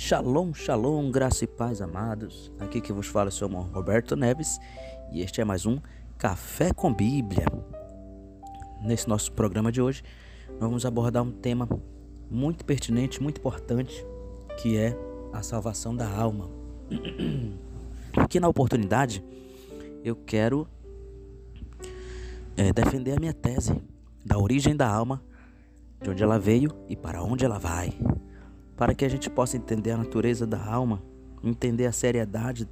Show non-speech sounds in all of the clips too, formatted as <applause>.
Shalom, shalom, graça e paz, amados. Aqui que vos fala é o seu irmão Roberto Neves e este é mais um Café com Bíblia. Nesse nosso programa de hoje, nós vamos abordar um tema muito pertinente, muito importante, que é a salvação da alma. <clears throat> Aqui na oportunidade, eu quero é, defender a minha tese da origem da alma, de onde ela veio e para onde ela vai para que a gente possa entender a natureza da alma, entender a seriedade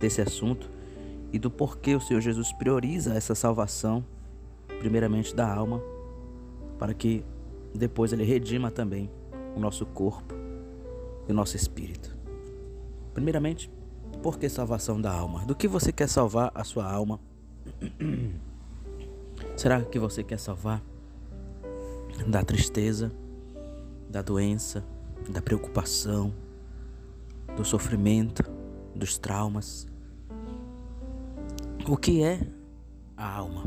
desse assunto e do porquê o Senhor Jesus prioriza essa salvação, primeiramente da alma, para que depois ele redima também o nosso corpo e o nosso espírito. Primeiramente, por que salvação da alma? Do que você quer salvar a sua alma? <clears throat> Será que você quer salvar da tristeza, da doença, da preocupação, do sofrimento, dos traumas. O que é a alma?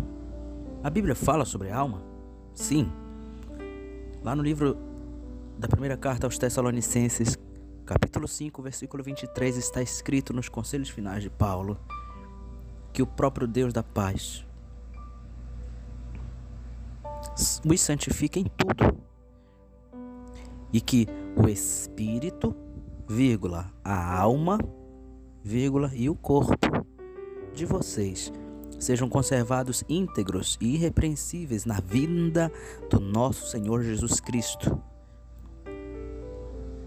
A Bíblia fala sobre a alma? Sim. Lá no livro da primeira carta aos Tessalonicenses, capítulo 5, versículo 23, está escrito nos conselhos finais de Paulo que o próprio Deus da paz os santifica em tudo e que o espírito, vírgula, a alma, vírgula, e o corpo de vocês sejam conservados íntegros e irrepreensíveis na vinda do nosso Senhor Jesus Cristo.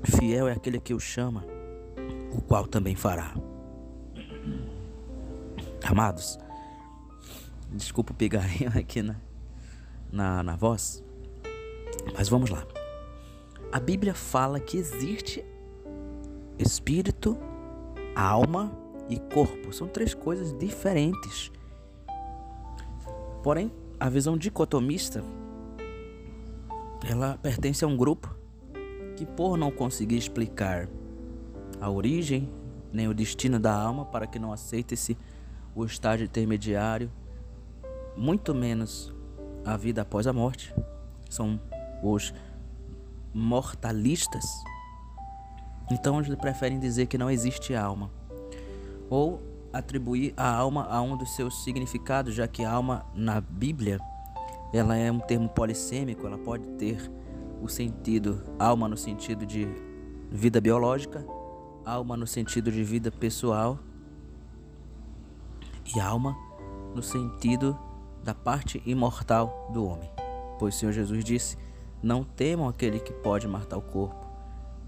Fiel é aquele que o chama, o qual também fará. Amados, desculpa o pigarrinho <laughs> aqui na, na, na voz, mas vamos lá. A Bíblia fala que existe espírito, alma e corpo. São três coisas diferentes. Porém, a visão dicotomista ela pertence a um grupo que por não conseguir explicar a origem nem o destino da alma para que não aceite-se o estágio intermediário, muito menos a vida após a morte, são os mortalistas, então eles preferem dizer que não existe alma. Ou atribuir a alma a um dos seus significados, já que alma na Bíblia ela é um termo polissêmico, ela pode ter o sentido alma no sentido de vida biológica, alma no sentido de vida pessoal e alma no sentido da parte imortal do homem. Pois o Senhor Jesus disse não temam aquele que pode matar o corpo,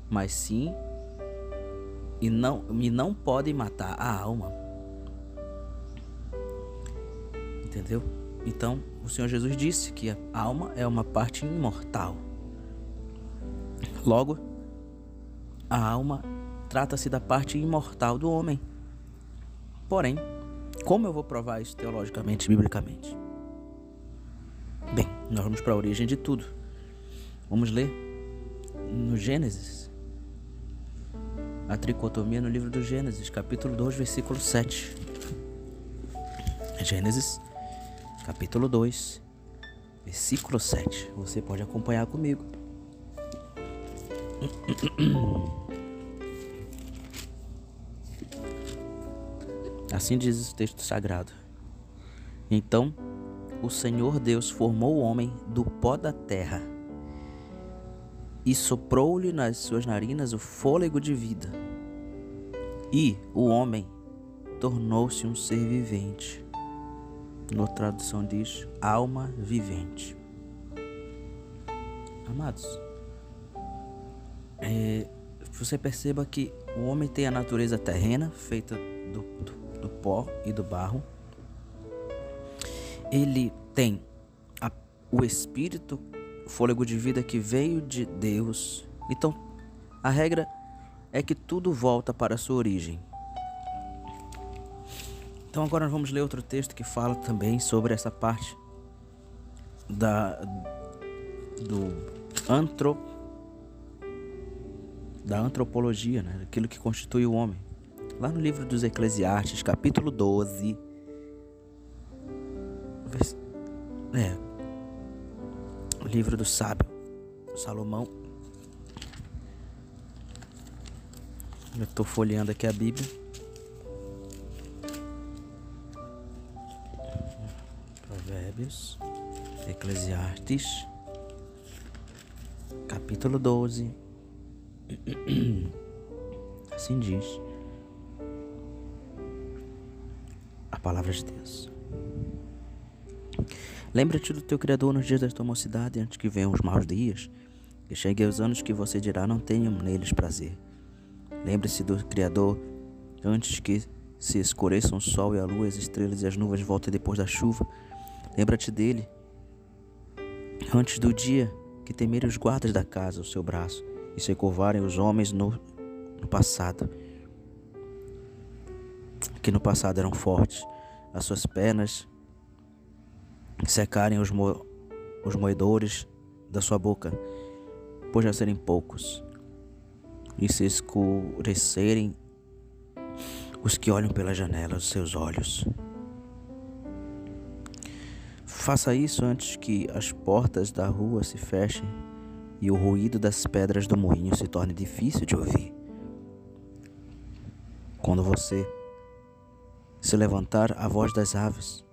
mas sim e não e não podem matar a alma. Entendeu? Então, o Senhor Jesus disse que a alma é uma parte imortal. Logo, a alma trata-se da parte imortal do homem. Porém, como eu vou provar isso teologicamente, biblicamente? Bem, nós vamos para a origem de tudo. Vamos ler no Gênesis. A tricotomia no livro do Gênesis, capítulo 2, versículo 7. Gênesis, capítulo 2, versículo 7. Você pode acompanhar comigo. Assim diz o texto sagrado. Então, o Senhor Deus formou o homem do pó da terra e soprou-lhe nas suas narinas o fôlego de vida. E o homem tornou-se um ser vivente. Na tradução diz alma vivente. Amados, é, você perceba que o homem tem a natureza terrena, feita do, do, do pó e do barro. Ele tem a, o espírito fôlego de vida que veio de Deus. Então, a regra é que tudo volta para a sua origem. Então agora nós vamos ler outro texto que fala também sobre essa parte da do antro da antropologia, né? aquilo que constitui o homem. Lá no livro dos Eclesiastes, capítulo 12, é, livro do sábio Salomão. Eu estou folheando aqui a Bíblia. Provérbios, Eclesiastes, capítulo 12. Assim diz a palavra de Deus. Lembra-te do teu Criador nos dias da tua mocidade, antes que venham os maus dias, e cheguem os anos que você dirá não tenham neles prazer. Lembre-se do Criador antes que se escureçam o sol e a lua, as estrelas e as nuvens voltem depois da chuva. Lembra-te dele antes do dia que temerem os guardas da casa o seu braço e se curvarem os homens no, no passado, que no passado eram fortes, as suas pernas secarem os, mo, os moedores da sua boca, por já serem poucos, e se escurecerem os que olham pela janela dos seus olhos. Faça isso antes que as portas da rua se fechem e o ruído das pedras do moinho se torne difícil de ouvir. Quando você se levantar a voz das aves,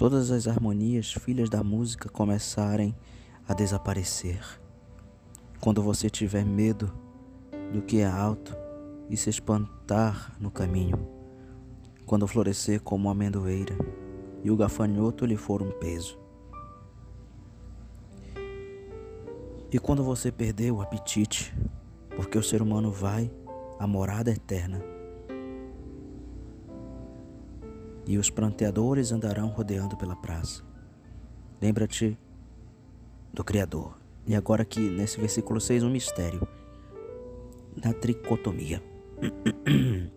todas as harmonias, filhas da música, começarem a desaparecer. Quando você tiver medo do que é alto e se espantar no caminho, quando florescer como uma amendoeira e o gafanhoto lhe for um peso. E quando você perder o apetite, porque o ser humano vai à morada eterna, e os pranteadores andarão rodeando pela praça. Lembra-te do Criador. E agora aqui nesse versículo 6, um mistério da tricotomia. <clears throat>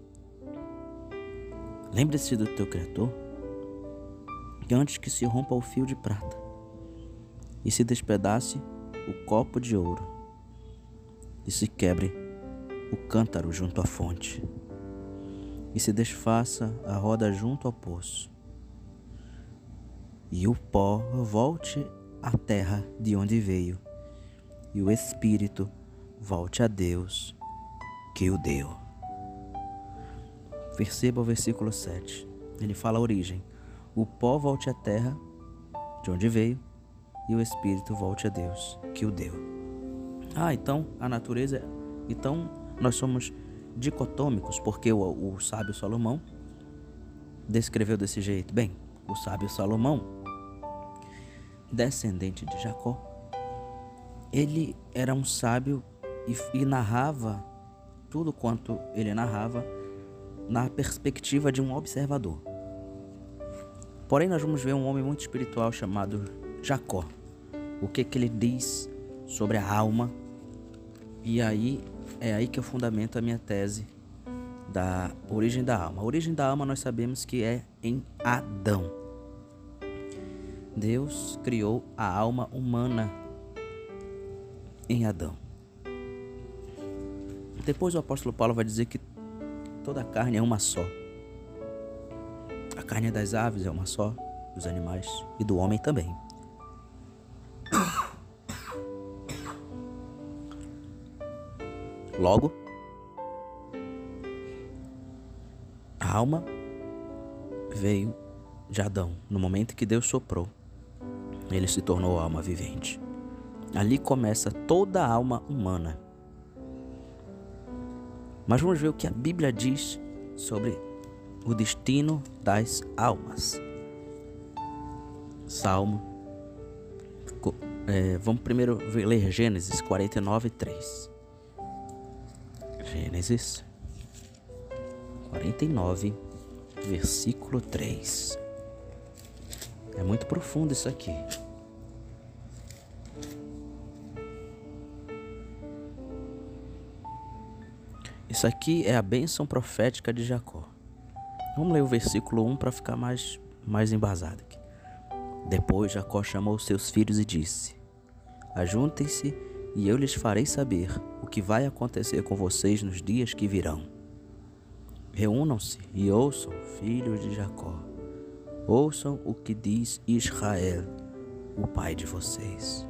Lembre-se do teu Criador que antes que se rompa o fio de prata e se despedace o copo de ouro e se quebre o cântaro junto à fonte e se desfaça a roda junto ao poço e o pó volte à terra de onde veio e o espírito volte a Deus que o deu. Perceba o versículo 7. Ele fala a origem. O pó volte à terra de onde veio e o espírito volte a Deus que o deu. Ah, então a natureza, então nós somos dicotômicos porque o, o sábio Salomão descreveu desse jeito. Bem, o sábio Salomão, descendente de Jacó, ele era um sábio e, e narrava tudo quanto ele narrava na perspectiva de um observador. Porém, nós vamos ver um homem muito espiritual chamado Jacó. O que, que ele diz sobre a alma. E aí é aí que eu fundamento a minha tese da origem da alma. A origem da alma nós sabemos que é em Adão. Deus criou a alma humana em Adão. Depois o apóstolo Paulo vai dizer que toda a carne é uma só. A carne das aves é uma só, dos animais e do homem também. Logo, a alma veio de Adão. No momento que Deus soprou, ele se tornou alma vivente. Ali começa toda a alma humana. Mas vamos ver o que a Bíblia diz sobre o destino das almas. Salmo. É, vamos primeiro ler Gênesis 49, 3. Gênesis 49, versículo 3. É muito profundo isso aqui. Isso aqui é a bênção profética de Jacó. Vamos ler o versículo 1 para ficar mais, mais embasado aqui. Depois Jacó chamou seus filhos e disse: Ajuntem-se e eu lhes farei saber o que vai acontecer com vocês nos dias que virão. Reúnam-se e ouçam, filhos de Jacó, ouçam o que diz Israel, o pai de vocês.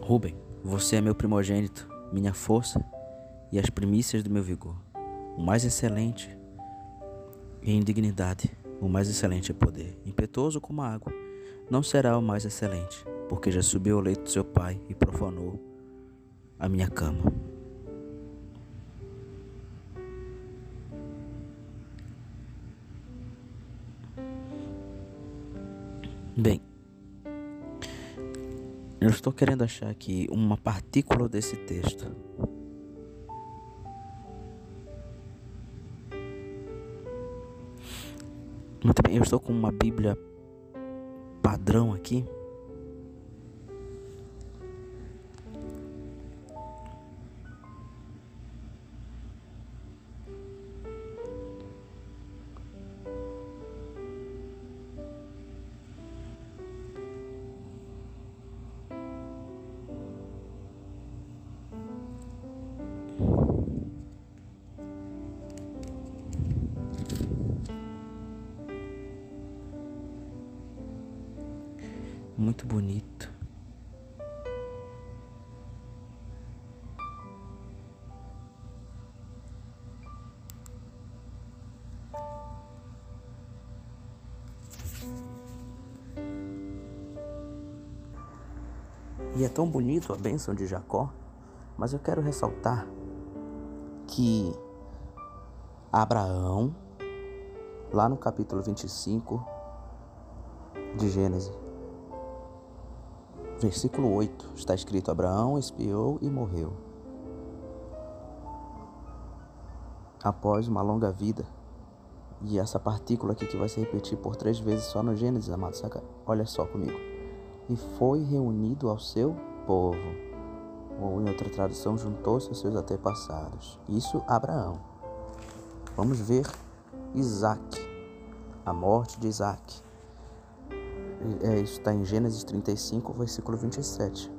Rubem, você é meu primogênito, minha força e as primícias do meu vigor, o mais excelente em dignidade, o mais excelente é poder. Impetuoso como a água, não será o mais excelente, porque já subiu ao leito do seu pai e profanou a minha cama. Bem, eu estou querendo achar aqui uma partícula desse texto. Muito bem, eu estou com uma Bíblia padrão aqui. E é tão bonito a bênção de Jacó, mas eu quero ressaltar que Abraão, lá no capítulo 25 de Gênesis, Versículo 8 está escrito: Abraão espiou e morreu. Após uma longa vida, e essa partícula aqui que vai se repetir por três vezes só no Gênesis, amado, saca? Olha só comigo. E foi reunido ao seu povo. Ou em outra tradução, juntou-se aos seus antepassados. Isso, Abraão. Vamos ver Isaac, a morte de Isaac. É, isso está em Gênesis 35, versículo 27.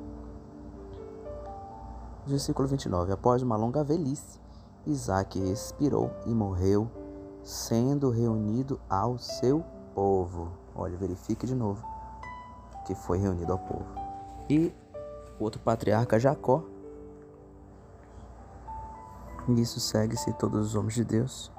Versículo 29. Após uma longa velhice, Isaac expirou e morreu, sendo reunido ao seu povo. Olha, verifique de novo que foi reunido ao povo. E o outro patriarca, Jacó. Nisso segue-se todos os homens de Deus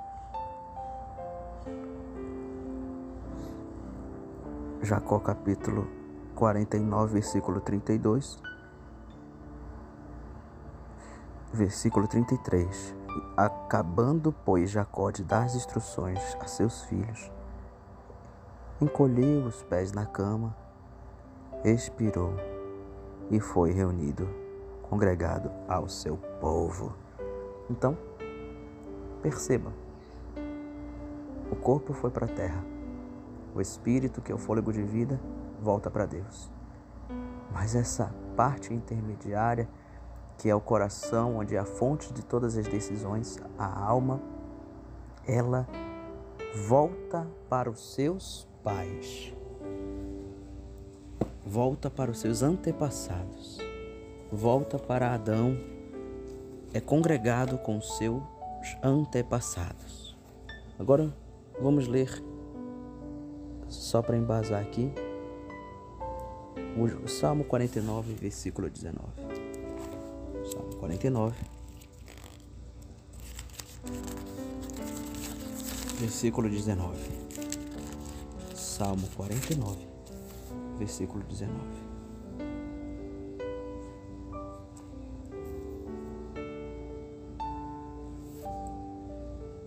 Jacó capítulo 49, versículo 32. Versículo 33. Acabando, pois, Jacó de dar as instruções a seus filhos, encolheu os pés na cama, expirou e foi reunido, congregado ao seu povo. Então, perceba, o corpo foi para a terra o espírito, que é o fôlego de vida, volta para Deus. Mas essa parte intermediária, que é o coração, onde é a fonte de todas as decisões, a alma, ela volta para os seus pais. Volta para os seus antepassados. Volta para Adão. É congregado com seus antepassados. Agora vamos ler só para embasar aqui, o Salmo 49, versículo 19. Salmo 49, versículo 19. Salmo 49, versículo 19.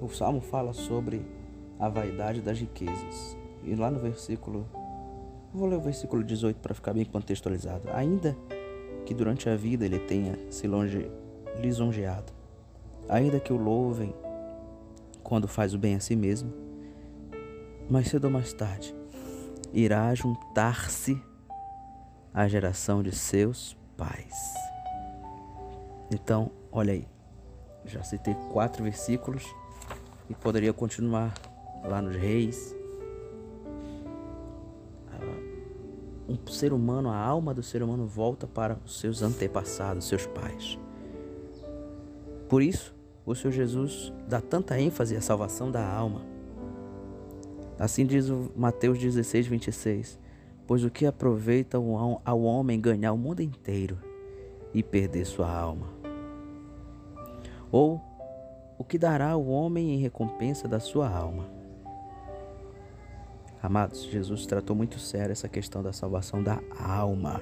O salmo fala sobre a vaidade das riquezas. E lá no versículo. Vou ler o versículo 18 para ficar bem contextualizado. Ainda que durante a vida ele tenha se longe, lisonjeado, ainda que o louvem quando faz o bem a si mesmo, mais cedo ou mais tarde irá juntar-se à geração de seus pais. Então, olha aí, já citei quatro versículos e poderia continuar lá nos Reis, um ser humano, a alma do ser humano volta para os seus antepassados, seus pais. Por isso, o Senhor Jesus dá tanta ênfase à salvação da alma. Assim diz o Mateus 16, 26. Pois o que aproveita ao homem ganhar o mundo inteiro e perder sua alma? Ou o que dará o homem em recompensa da sua alma? Amados, Jesus tratou muito sério essa questão da salvação da alma.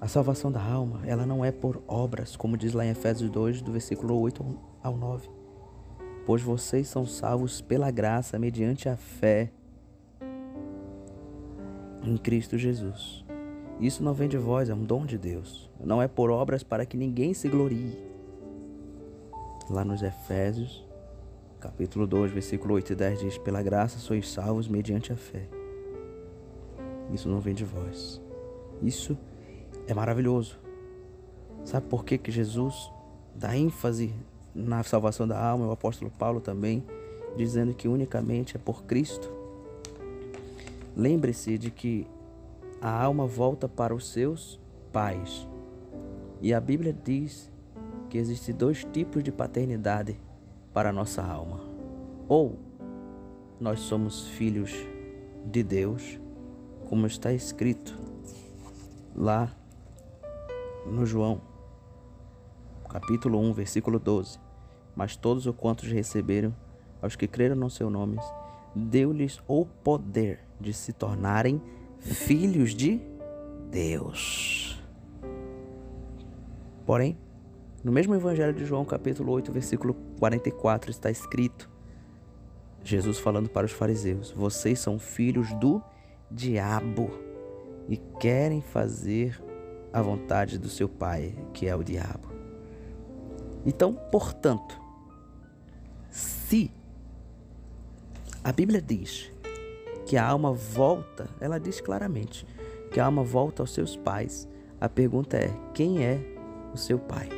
A salvação da alma, ela não é por obras, como diz lá em Efésios 2, do versículo 8 ao 9. Pois vocês são salvos pela graça, mediante a fé em Cristo Jesus. Isso não vem de vós, é um dom de Deus. Não é por obras para que ninguém se glorie. Lá nos Efésios, capítulo 2, versículo 8 e 10 diz: Pela graça sois salvos mediante a fé. Isso não vem de vós. Isso é maravilhoso. Sabe por que, que Jesus dá ênfase na salvação da alma? O apóstolo Paulo também, dizendo que unicamente é por Cristo. Lembre-se de que a alma volta para os seus pais. E a Bíblia diz que existem dois tipos de paternidade para a nossa alma. Ou nós somos filhos de Deus, como está escrito lá no João, capítulo 1, versículo 12. Mas todos os quantos receberam, aos que creram no seu nome, deu-lhes o poder de se tornarem filhos de Deus. Porém, no mesmo Evangelho de João, capítulo 8, versículo 44, está escrito: Jesus falando para os fariseus: Vocês são filhos do diabo e querem fazer a vontade do seu pai, que é o diabo. Então, portanto, se a Bíblia diz que a alma volta, ela diz claramente que a alma volta aos seus pais. A pergunta é: quem é o seu pai?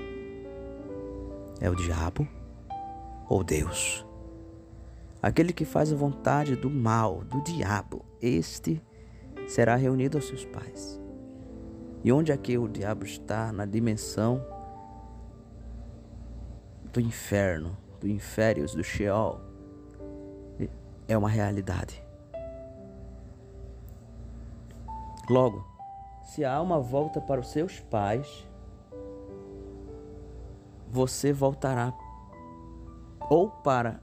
É o diabo ou Deus? Aquele que faz a vontade do mal, do diabo, este será reunido aos seus pais. E onde é que o diabo está? Na dimensão do inferno, do inférios, do Sheol. É uma realidade. Logo, se a alma volta para os seus pais, você voltará ou para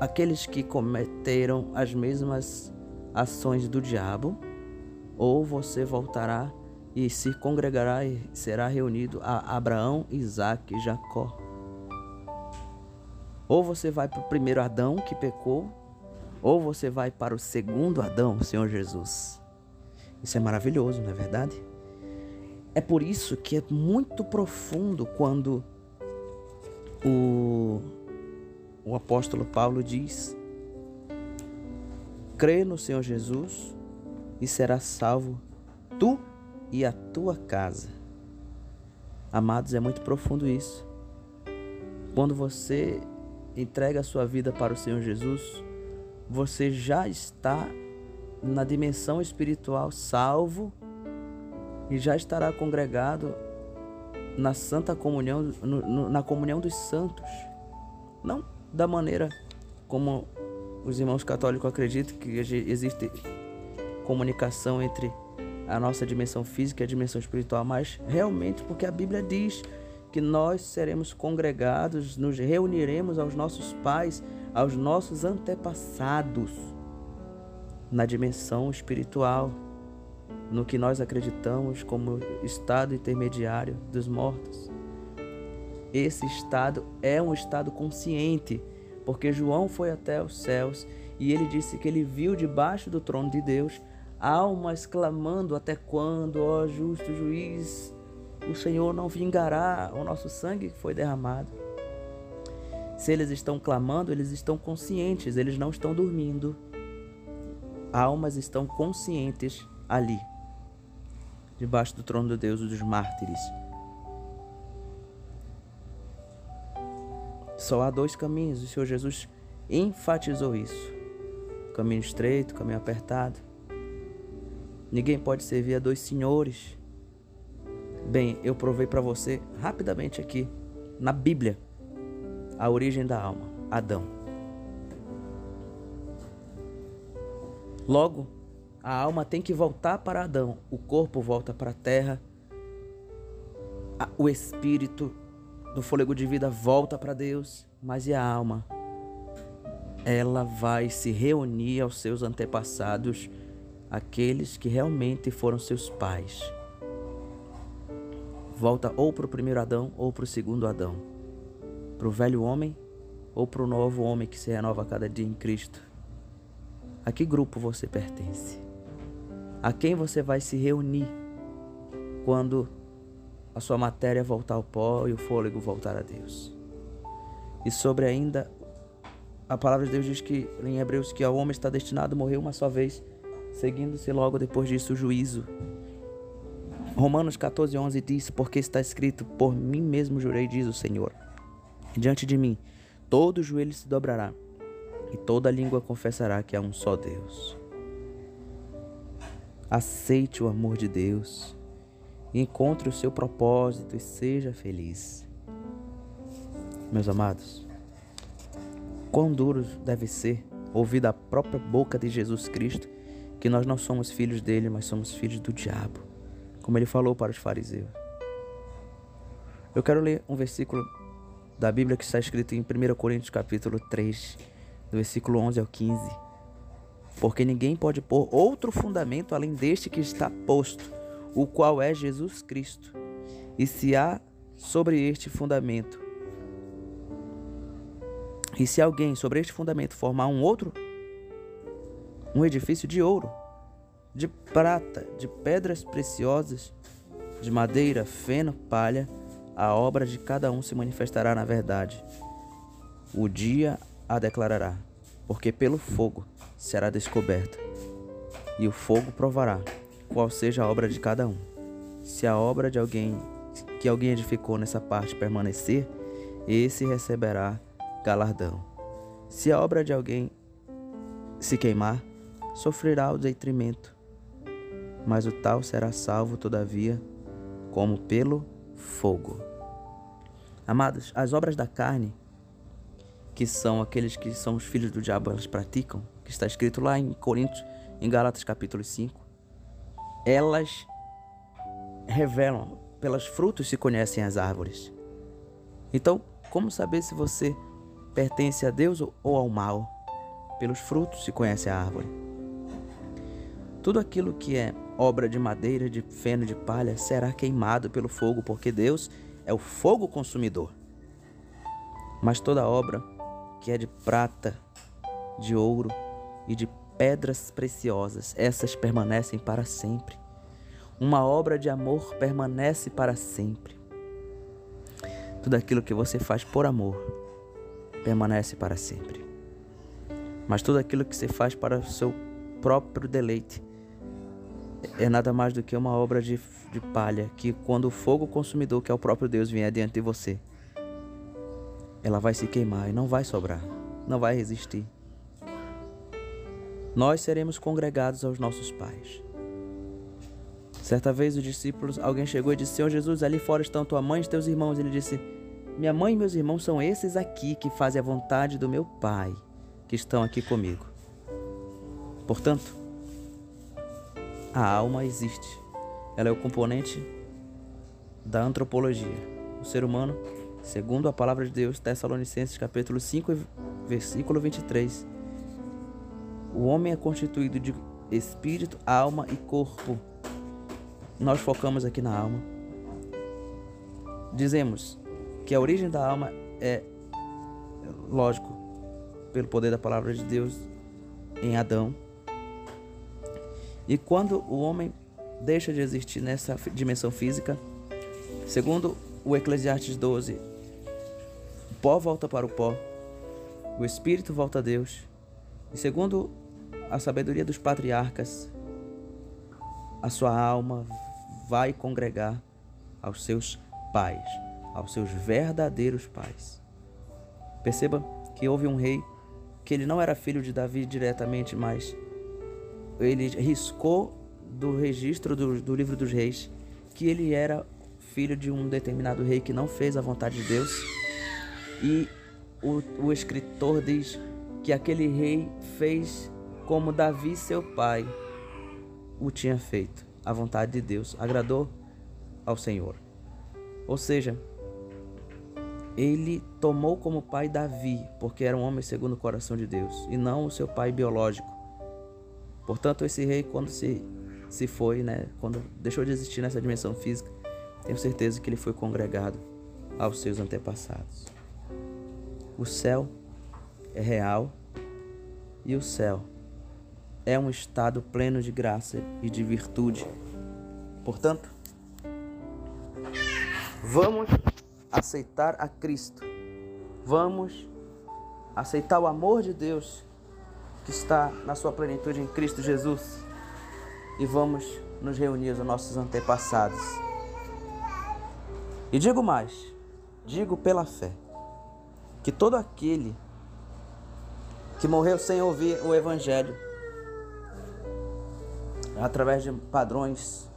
aqueles que cometeram as mesmas ações do diabo, ou você voltará e se congregará e será reunido a Abraão, Isaac e Jacó. Ou você vai para o primeiro Adão que pecou, ou você vai para o segundo Adão, o Senhor Jesus. Isso é maravilhoso, não é verdade? É por isso que é muito profundo quando o, o apóstolo Paulo diz: crê no Senhor Jesus e será salvo tu e a tua casa. Amados, é muito profundo isso. Quando você entrega a sua vida para o Senhor Jesus, você já está na dimensão espiritual salvo e já estará congregado na santa comunhão, no, no, na comunhão dos santos. Não da maneira como os irmãos católicos acreditam que existe comunicação entre a nossa dimensão física e a dimensão espiritual, mas realmente porque a Bíblia diz que nós seremos congregados, nos reuniremos aos nossos pais, aos nossos antepassados na dimensão espiritual, no que nós acreditamos como estado intermediário dos mortos. Esse estado é um estado consciente, porque João foi até os céus e ele disse que ele viu debaixo do trono de Deus almas clamando: Até quando, ó justo juiz, o Senhor não vingará o nosso sangue que foi derramado? Se eles estão clamando, eles estão conscientes, eles não estão dormindo. Almas estão conscientes ali, debaixo do trono de Deus dos mártires. Só há dois caminhos, o Senhor Jesus enfatizou isso: caminho estreito, caminho apertado. Ninguém pode servir a dois senhores. Bem, eu provei para você rapidamente aqui na Bíblia a origem da alma, Adão. Logo, A alma tem que voltar para Adão, o corpo volta para a terra, o espírito do fôlego de vida volta para Deus, mas e a alma? Ela vai se reunir aos seus antepassados, aqueles que realmente foram seus pais. Volta ou para o primeiro Adão ou para o segundo Adão, para o velho homem ou para o novo homem que se renova a cada dia em Cristo. A que grupo você pertence? A quem você vai se reunir quando a sua matéria voltar ao pó e o fôlego voltar a Deus? E sobre ainda, a palavra de Deus diz que em Hebreus que o homem está destinado a morrer uma só vez, seguindo-se logo depois disso o juízo. Romanos 14, 11 diz: Porque está escrito, por mim mesmo jurei, diz o Senhor. Diante de mim, todo joelho se dobrará e toda língua confessará que há um só Deus. Aceite o amor de Deus, encontre o seu propósito e seja feliz. Meus amados, quão duro deve ser ouvir da própria boca de Jesus Cristo que nós não somos filhos dele, mas somos filhos do diabo, como ele falou para os fariseus. Eu quero ler um versículo da Bíblia que está escrito em 1 Coríntios capítulo 3, do versículo 11 ao 15. Porque ninguém pode pôr outro fundamento além deste que está posto, o qual é Jesus Cristo. E se há sobre este fundamento, e se alguém sobre este fundamento formar um outro, um edifício de ouro, de prata, de pedras preciosas, de madeira, feno, palha, a obra de cada um se manifestará na verdade. O dia a declarará, porque pelo fogo será descoberta, e o fogo provará qual seja a obra de cada um. Se a obra de alguém que alguém edificou nessa parte permanecer, esse receberá galardão. Se a obra de alguém se queimar, sofrerá o detrimento, mas o tal será salvo, todavia, como pelo fogo. Amados, as obras da carne, que são aqueles que são os filhos do diabo, elas praticam, que está escrito lá em Coríntios, em Gálatas capítulo 5, elas revelam, pelos frutos se conhecem as árvores. Então, como saber se você pertence a Deus ou ao mal? Pelos frutos se conhece a árvore. Tudo aquilo que é obra de madeira, de feno, de palha, será queimado pelo fogo, porque Deus é o fogo consumidor. Mas toda obra que é de prata, de ouro e de pedras preciosas, essas permanecem para sempre. Uma obra de amor permanece para sempre. Tudo aquilo que você faz por amor permanece para sempre. Mas tudo aquilo que você faz para o seu próprio deleite é nada mais do que uma obra de, de palha que, quando o fogo consumidor, que é o próprio Deus, vier diante de você, ela vai se queimar e não vai sobrar, não vai resistir. Nós seremos congregados aos nossos pais. Certa vez os discípulos, alguém chegou e disse: Senhor Jesus, ali fora estão tua mãe e teus irmãos. Ele disse: Minha mãe e meus irmãos são esses aqui que fazem a vontade do meu Pai, que estão aqui comigo. Portanto, a alma existe. Ela é o componente da antropologia. O ser humano, segundo a palavra de Deus, Tessalonicenses capítulo 5, versículo 23. O homem é constituído de espírito, alma e corpo. Nós focamos aqui na alma. Dizemos que a origem da alma é, lógico, pelo poder da palavra de Deus em Adão e quando o homem deixa de existir nessa dimensão física, segundo o Eclesiastes 12, o pó volta para o pó, o espírito volta a Deus. E segundo a sabedoria dos patriarcas, a sua alma vai congregar aos seus pais, aos seus verdadeiros pais. Perceba que houve um rei que ele não era filho de Davi diretamente, mas ele riscou do registro do, do livro dos reis que ele era filho de um determinado rei que não fez a vontade de Deus. E o, o escritor diz que aquele rei fez como Davi, seu pai, o tinha feito. A vontade de Deus agradou ao Senhor. Ou seja, ele tomou como pai Davi, porque era um homem segundo o coração de Deus, e não o seu pai biológico. Portanto, esse rei, quando se, se foi, né, quando deixou de existir nessa dimensão física, tenho certeza que ele foi congregado aos seus antepassados. O céu é real e o céu é um estado pleno de graça e de virtude. Portanto, vamos aceitar a Cristo. Vamos aceitar o amor de Deus que está na sua plenitude em Cristo Jesus e vamos nos reunir aos nossos antepassados. E digo mais, digo pela fé, que todo aquele que morreu sem ouvir o Evangelho, através de padrões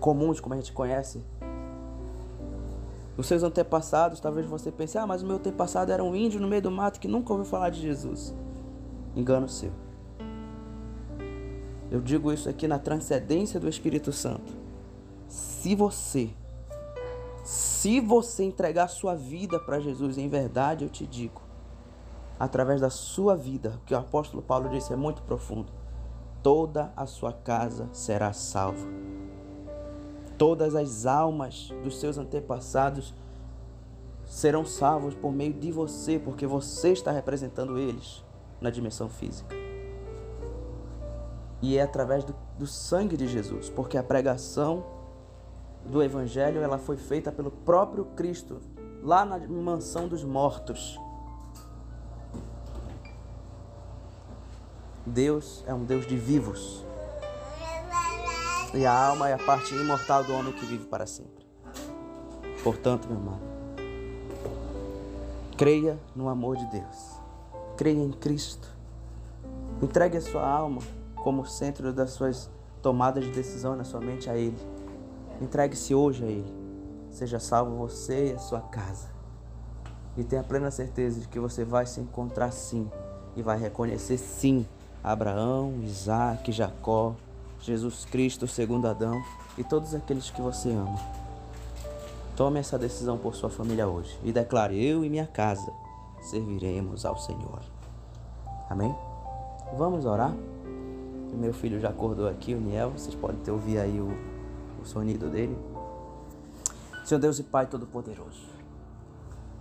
comuns, como a gente conhece, os seus antepassados, talvez você pense, ah, mas o meu antepassado era um índio no meio do mato que nunca ouviu falar de Jesus. Engano seu. Eu digo isso aqui na transcendência do Espírito Santo. Se você, se você entregar sua vida para Jesus em verdade, eu te digo, através da sua vida, o que o apóstolo Paulo disse é muito profundo, toda a sua casa será salva. Todas as almas dos seus antepassados serão salvos por meio de você, porque você está representando eles na dimensão física. E é através do, do sangue de Jesus, porque a pregação do Evangelho ela foi feita pelo próprio Cristo, lá na mansão dos mortos. Deus é um Deus de vivos. E a alma é a parte imortal do homem que vive para sempre. Portanto, meu amado, creia no amor de Deus. Creia em Cristo. Entregue a sua alma como centro das suas tomadas de decisão na sua mente a Ele. Entregue-se hoje a Ele. Seja salvo você e a sua casa. E tenha plena certeza de que você vai se encontrar sim. E vai reconhecer sim Abraão, Isaac, Jacó, Jesus Cristo, segundo Adão e todos aqueles que você ama. Tome essa decisão por sua família hoje e declare: Eu e minha casa serviremos ao Senhor. Amém? Vamos orar? Meu filho já acordou aqui, o Niel. Vocês podem ter ouvir aí o, o sonido dele. Senhor Deus e Pai Todo-Poderoso,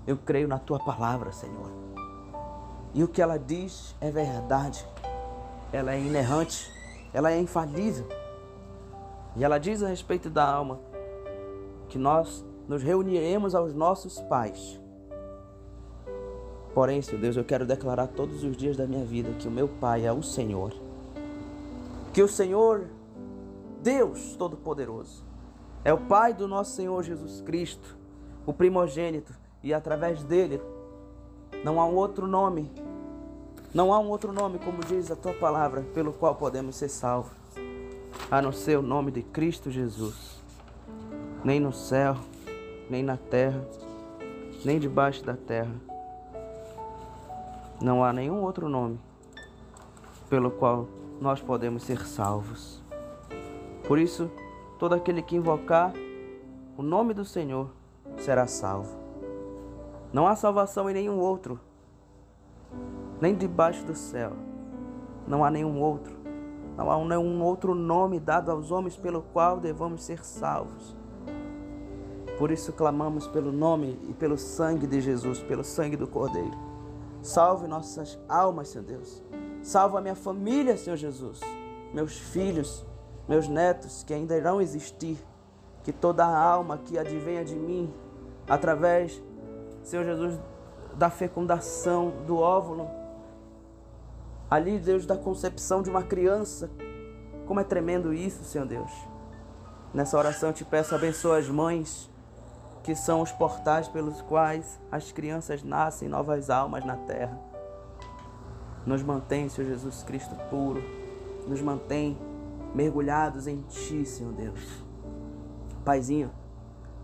eu creio na Tua palavra, Senhor. E o que ela diz é verdade. Ela é inerrante ela é infalível. E ela diz a respeito da alma que nós nos reuniremos aos nossos pais. Porém, Senhor Deus, eu quero declarar todos os dias da minha vida que o meu Pai é o Senhor. Que o Senhor, Deus Todo-Poderoso, é o Pai do nosso Senhor Jesus Cristo, o primogênito, e através dele não há um outro nome não há um outro nome, como diz a tua palavra, pelo qual podemos ser salvos, a não ser o nome de Cristo Jesus. Nem no céu, nem na terra, nem debaixo da terra. Não há nenhum outro nome pelo qual nós podemos ser salvos. Por isso, todo aquele que invocar o nome do Senhor será salvo. Não há salvação em nenhum outro nem debaixo do céu. Não há nenhum outro. Não há nenhum outro nome dado aos homens pelo qual devamos ser salvos. Por isso clamamos pelo nome e pelo sangue de Jesus, pelo sangue do Cordeiro. Salve nossas almas, Senhor Deus. Salva a minha família, Senhor Jesus. Meus filhos, meus netos que ainda irão existir. Que toda a alma que advenha de mim, através, Senhor Jesus, da fecundação do óvulo, Ali, Deus, da concepção de uma criança. Como é tremendo isso, Senhor Deus. Nessa oração eu te peço, abençoa as mães, que são os portais pelos quais as crianças nascem novas almas na terra. Nos mantém, Senhor Jesus Cristo puro. Nos mantém mergulhados em Ti, Senhor Deus. Paizinho,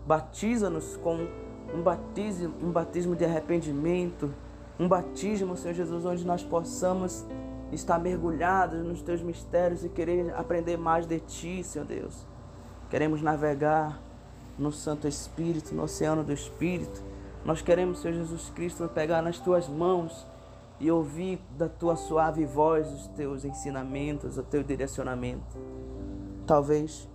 batiza-nos com um batismo, um batismo de arrependimento, um batismo, Senhor Jesus, onde nós possamos estar mergulhados nos teus mistérios e querer aprender mais de ti, Senhor Deus. Queremos navegar no Santo Espírito, no oceano do Espírito. Nós queremos, Senhor Jesus Cristo, pegar nas tuas mãos e ouvir da tua suave voz os teus ensinamentos, o teu direcionamento. Talvez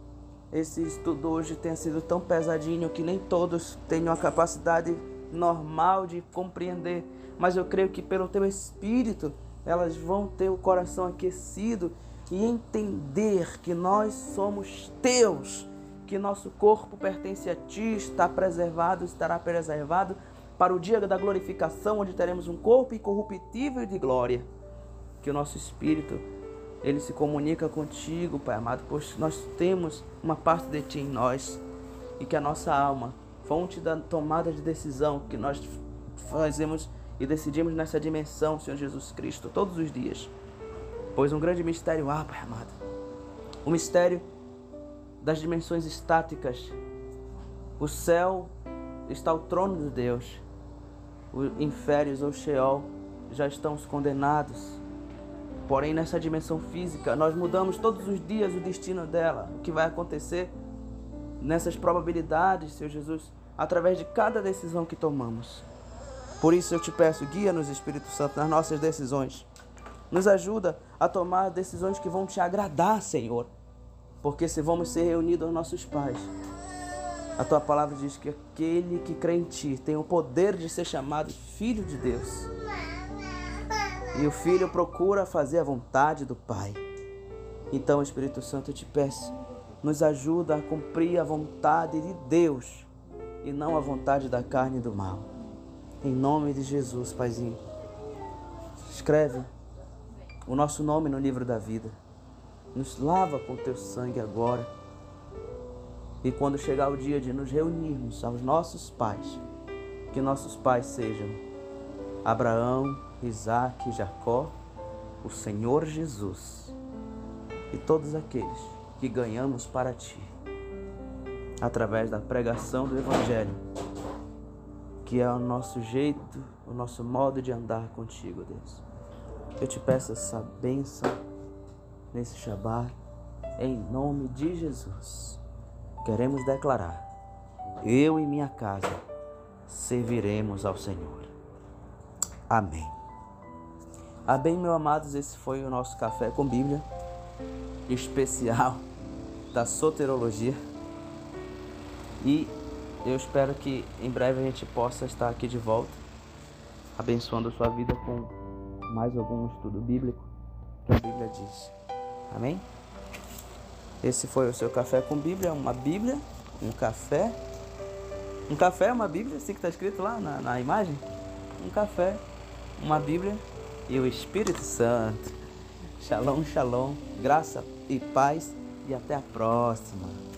esse estudo hoje tenha sido tão pesadinho que nem todos tenham a capacidade normal de compreender, mas eu creio que pelo teu espírito elas vão ter o coração aquecido e entender que nós somos teus, que nosso corpo pertence a ti, está preservado, estará preservado para o dia da glorificação, onde teremos um corpo incorruptível de glória. Que o nosso espírito ele se comunica contigo, Pai amado, pois nós temos uma parte de ti em nós e que a nossa alma, fonte da tomada de decisão que nós fazemos e decidimos nessa dimensão, Senhor Jesus Cristo, todos os dias. Pois um grande mistério há, Pai amado. O mistério das dimensões estáticas. O céu está o trono de Deus. Os inférios ou Sheol já estão condenados. Porém, nessa dimensão física, nós mudamos todos os dias o destino dela. O que vai acontecer nessas probabilidades, Senhor Jesus, através de cada decisão que tomamos. Por isso eu te peço, guia-nos, Espírito Santo, nas nossas decisões. Nos ajuda a tomar decisões que vão te agradar, Senhor. Porque se vamos ser reunidos aos nossos pais, a tua palavra diz que aquele que crê em ti tem o poder de ser chamado filho de Deus. E o filho procura fazer a vontade do Pai. Então, Espírito Santo, eu te peço, nos ajuda a cumprir a vontade de Deus e não a vontade da carne e do mal. Em nome de Jesus, Paizinho. Escreve o nosso nome no livro da vida. Nos lava com teu sangue agora. E quando chegar o dia de nos reunirmos aos nossos pais, que nossos pais sejam Abraão, Isaac, Jacó, o Senhor Jesus e todos aqueles que ganhamos para ti através da pregação do Evangelho que é o nosso jeito, o nosso modo de andar contigo, Deus. Eu te peço essa bênção nesse Shabat, em nome de Jesus. Queremos declarar: eu e minha casa serviremos ao Senhor. Amém. Amém, meus amados. Esse foi o nosso café com Bíblia especial <laughs> da soterologia. E eu espero que em breve a gente possa estar aqui de volta, abençoando a sua vida com mais algum estudo bíblico que a Bíblia diz. Amém? Esse foi o seu café com Bíblia, uma Bíblia, um café. Um café é uma Bíblia, assim que está escrito lá na, na imagem. Um café, uma Bíblia e o Espírito Santo. Shalom, shalom, graça e paz e até a próxima.